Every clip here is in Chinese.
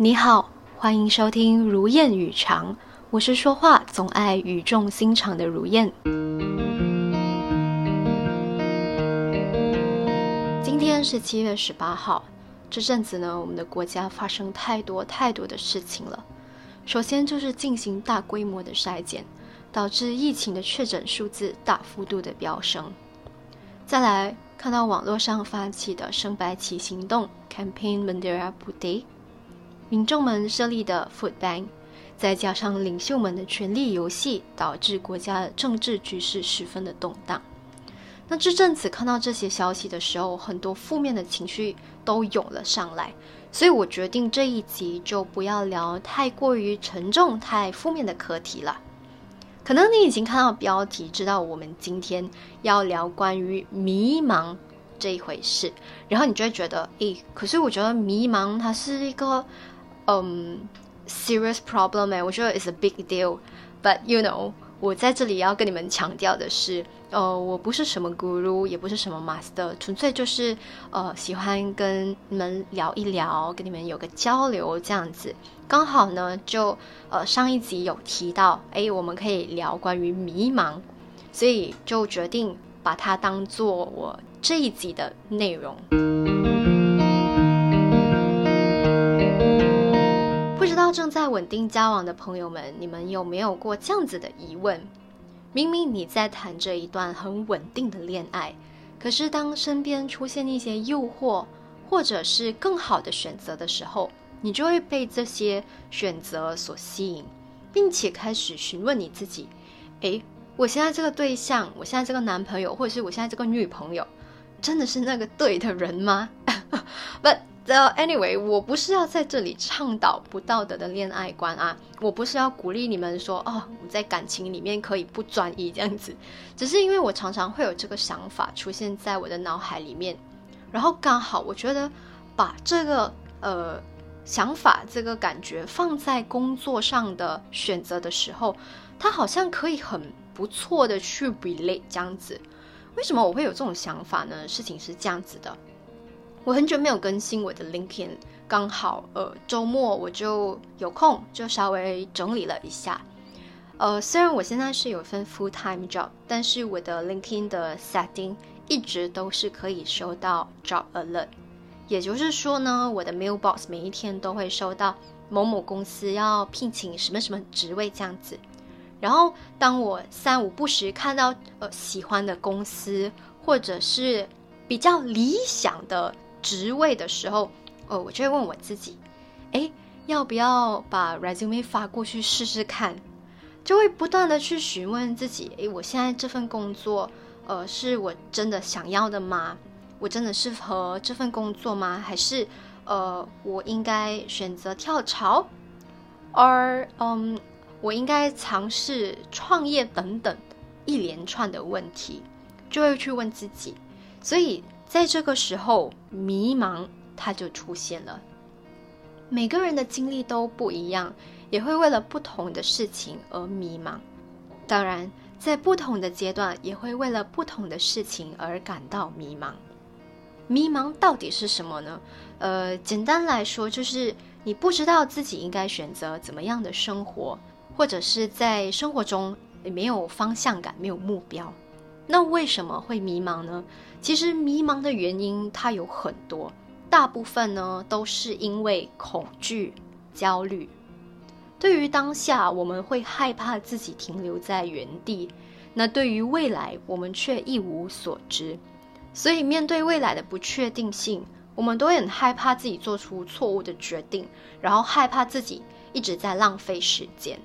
你好，欢迎收听《如燕语长》，我是说话总爱语重心长的如燕。今天是七月十八号，这阵子呢，我们的国家发生太多太多的事情了。首先就是进行大规模的筛检，导致疫情的确诊数字大幅度的飙升。再来看到网络上发起的升白旗行动 （Campaign Mandira Putih）。民众们设立的 Food Bank，再加上领袖们的权力游戏，导致国家的政治局势十分的动荡。那这阵子看到这些消息的时候，很多负面的情绪都涌了上来，所以我决定这一集就不要聊太过于沉重、太负面的课题了。可能你已经看到标题，知道我们今天要聊关于迷茫这一回事，然后你就会觉得，诶，可是我觉得迷茫它是一个。嗯，serious problem 哎，我觉得 is a big deal，but you know，我在这里要跟你们强调的是，呃，我不是什么 guru，也不是什么 master，纯粹就是呃喜欢跟你们聊一聊，跟你们有个交流这样子。刚好呢，就呃上一集有提到，哎，我们可以聊关于迷茫，所以就决定把它当做我这一集的内容。正在稳定交往的朋友们，你们有没有过这样子的疑问？明明你在谈着一段很稳定的恋爱，可是当身边出现一些诱惑，或者是更好的选择的时候，你就会被这些选择所吸引，并且开始询问你自己：诶，我现在这个对象，我现在这个男朋友，或者是我现在这个女朋友，真的是那个对的人吗？But Anyway，我不是要在这里倡导不道德的恋爱观啊，我不是要鼓励你们说哦，我在感情里面可以不专一这样子，只是因为我常常会有这个想法出现在我的脑海里面，然后刚好我觉得把这个呃想法、这个感觉放在工作上的选择的时候，它好像可以很不错的去 relate 这样子。为什么我会有这种想法呢？事情是这样子的。我很久没有更新我的 LinkedIn，刚好呃周末我就有空，就稍微整理了一下。呃，虽然我现在是有份 full time job，但是我的 LinkedIn 的 setting 一直都是可以收到 job alert，也就是说呢，我的 mailbox 每一天都会收到某某公司要聘请什么什么职位这样子。然后当我三五不时看到呃喜欢的公司或者是比较理想的。职位的时候，哦，我就会问我自己，哎，要不要把 resume 发过去试试看？就会不断的去询问自己，哎，我现在这份工作，呃，是我真的想要的吗？我真的适合这份工作吗？还是，呃，我应该选择跳槽，而，嗯，我应该尝试创业等等一连串的问题，就会去问自己，所以。在这个时候，迷茫它就出现了。每个人的经历都不一样，也会为了不同的事情而迷茫。当然，在不同的阶段，也会为了不同的事情而感到迷茫。迷茫到底是什么呢？呃，简单来说，就是你不知道自己应该选择怎么样的生活，或者是在生活中没有方向感、没有目标。那为什么会迷茫呢？其实迷茫的原因它有很多，大部分呢都是因为恐惧、焦虑。对于当下，我们会害怕自己停留在原地；那对于未来，我们却一无所知。所以面对未来的不确定性，我们都很害怕自己做出错误的决定，然后害怕自己一直在浪费时间。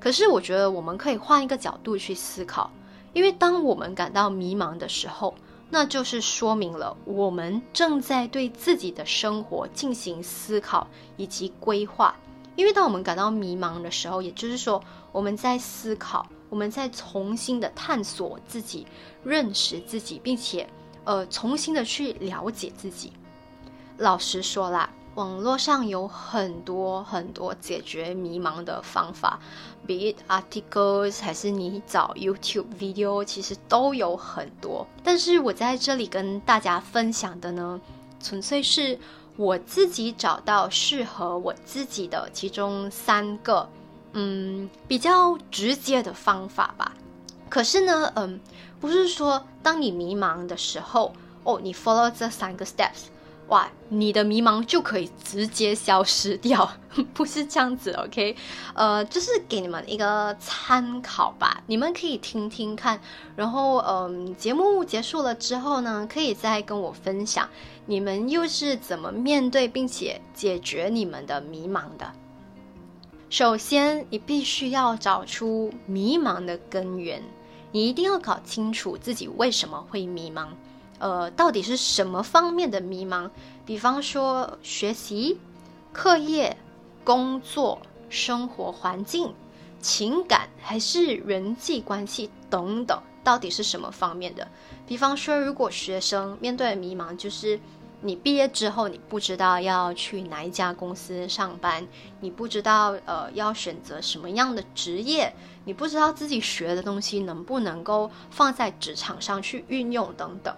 可是我觉得我们可以换一个角度去思考，因为当我们感到迷茫的时候，那就是说明了我们正在对自己的生活进行思考以及规划。因为当我们感到迷茫的时候，也就是说我们在思考，我们在重新的探索自己、认识自己，并且呃重新的去了解自己。老实说啦。网络上有很多很多解决迷茫的方法，be it articles 还是你找 YouTube video，其实都有很多。但是我在这里跟大家分享的呢，纯粹是我自己找到适合我自己的其中三个，嗯，比较直接的方法吧。可是呢，嗯，不是说当你迷茫的时候，哦，你 follow 这三个 steps。哇，你的迷茫就可以直接消失掉，不是这样子，OK？呃，就是给你们一个参考吧，你们可以听听看，然后，嗯，节目结束了之后呢，可以再跟我分享你们又是怎么面对并且解决你们的迷茫的。首先，你必须要找出迷茫的根源，你一定要搞清楚自己为什么会迷茫。呃，到底是什么方面的迷茫？比方说学习、课业、工作、生活环境、情感，还是人际关系等等，到底是什么方面的？比方说，如果学生面对的迷茫，就是你毕业之后，你不知道要去哪一家公司上班，你不知道呃要选择什么样的职业，你不知道自己学的东西能不能够放在职场上去运用等等。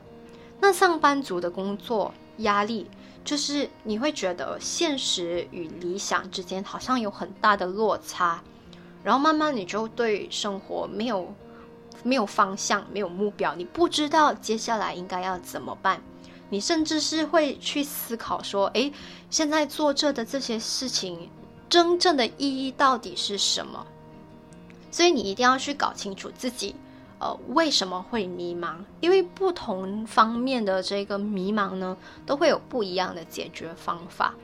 那上班族的工作压力，就是你会觉得现实与理想之间好像有很大的落差，然后慢慢你就对生活没有没有方向、没有目标，你不知道接下来应该要怎么办，你甚至是会去思考说：诶，现在做这的这些事情，真正的意义到底是什么？所以你一定要去搞清楚自己。呃，为什么会迷茫？因为不同方面的这个迷茫呢，都会有不一样的解决方法。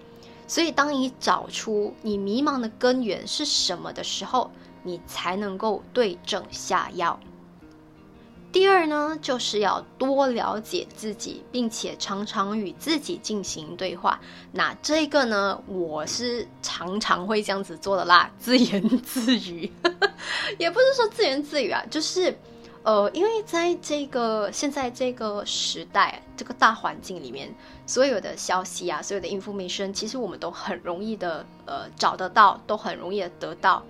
所以，当你找出你迷茫的根源是什么的时候，你才能够对症下药。第二呢，就是要多了解自己，并且常常与自己进行对话。那这个呢，我是常常会这样子做的啦，自言自语，也不是说自言自语啊，就是。呃，因为在这个现在这个时代，这个大环境里面，所有的消息啊，所有的 information，其实我们都很容易的呃找得到，都很容易的得到，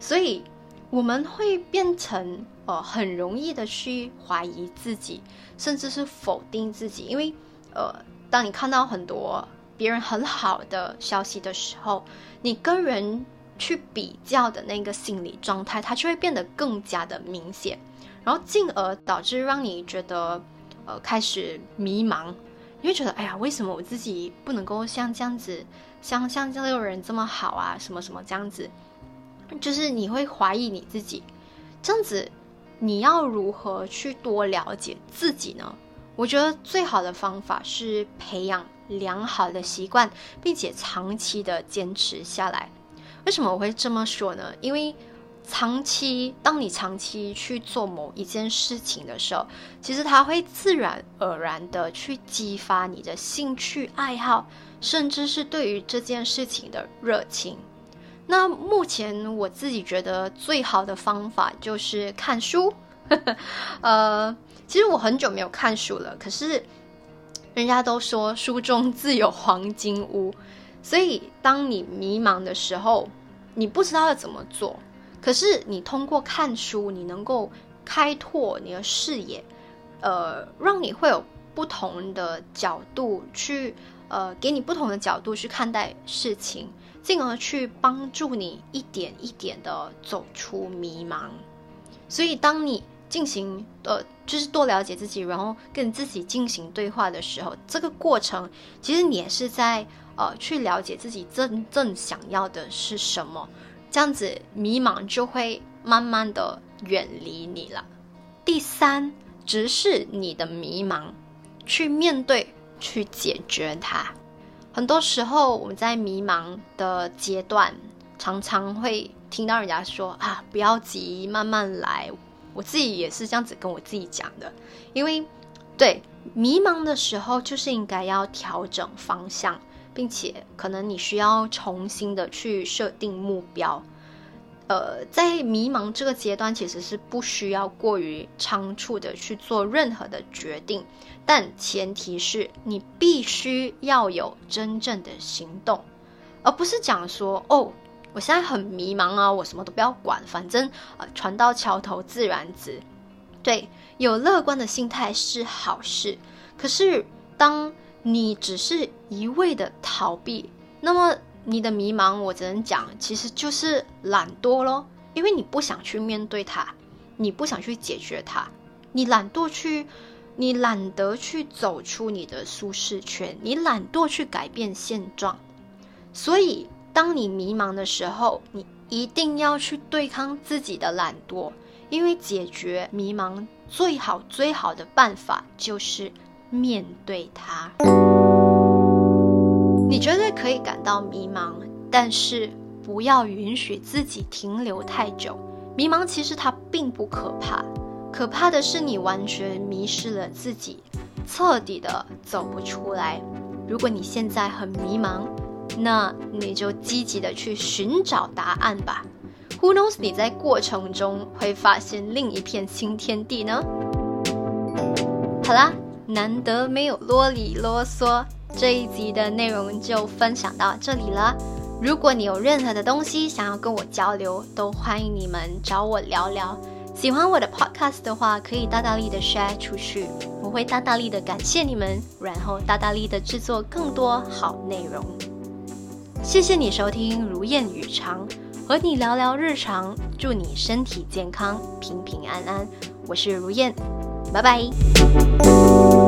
所以我们会变成呃很容易的去怀疑自己，甚至是否定自己，因为呃，当你看到很多别人很好的消息的时候，你跟人去比较的那个心理状态，它就会变得更加的明显。然后进而导致让你觉得，呃，开始迷茫，你会觉得，哎呀，为什么我自己不能够像这样子，像像这个人这么好啊，什么什么这样子，就是你会怀疑你自己，这样子，你要如何去多了解自己呢？我觉得最好的方法是培养良好的习惯，并且长期的坚持下来。为什么我会这么说呢？因为。长期，当你长期去做某一件事情的时候，其实它会自然而然的去激发你的兴趣爱好，甚至是对于这件事情的热情。那目前我自己觉得最好的方法就是看书。呃，其实我很久没有看书了，可是人家都说书中自有黄金屋，所以当你迷茫的时候，你不知道要怎么做。可是你通过看书，你能够开拓你的视野，呃，让你会有不同的角度去，呃，给你不同的角度去看待事情，进而去帮助你一点一点的走出迷茫。所以，当你进行呃，就是多了解自己，然后跟自己进行对话的时候，这个过程其实你也是在呃，去了解自己真正想要的是什么。这样子迷茫就会慢慢的远离你了。第三，直视你的迷茫，去面对，去解决它。很多时候我们在迷茫的阶段，常常会听到人家说啊，不要急，慢慢来。我自己也是这样子跟我自己讲的，因为对迷茫的时候，就是应该要调整方向。并且可能你需要重新的去设定目标，呃，在迷茫这个阶段，其实是不需要过于仓促的去做任何的决定，但前提是你必须要有真正的行动，而不是讲说哦，我现在很迷茫啊，我什么都不要管，反正呃，船到桥头自然直。对，有乐观的心态是好事，可是当。你只是一味的逃避，那么你的迷茫，我只能讲，其实就是懒惰咯，因为你不想去面对它，你不想去解决它，你懒惰去，你懒得去走出你的舒适圈，你懒惰去改变现状，所以当你迷茫的时候，你一定要去对抗自己的懒惰。因为解决迷茫最好最好的办法就是面对它。你绝对可以感到迷茫，但是不要允许自己停留太久。迷茫其实它并不可怕，可怕的是你完全迷失了自己，彻底的走不出来。如果你现在很迷茫，那你就积极的去寻找答案吧。Who knows？你在过程中会发现另一片新天地呢？好啦，难得没有啰里啰嗦，这一集的内容就分享到这里了。如果你有任何的东西想要跟我交流，都欢迎你们找我聊聊。喜欢我的 podcast 的话，可以大大力的 share 出去，我会大大力的感谢你们，然后大大力的制作更多好内容。谢谢你收听如燕语长。和你聊聊日常，祝你身体健康，平平安安。我是如燕，拜拜。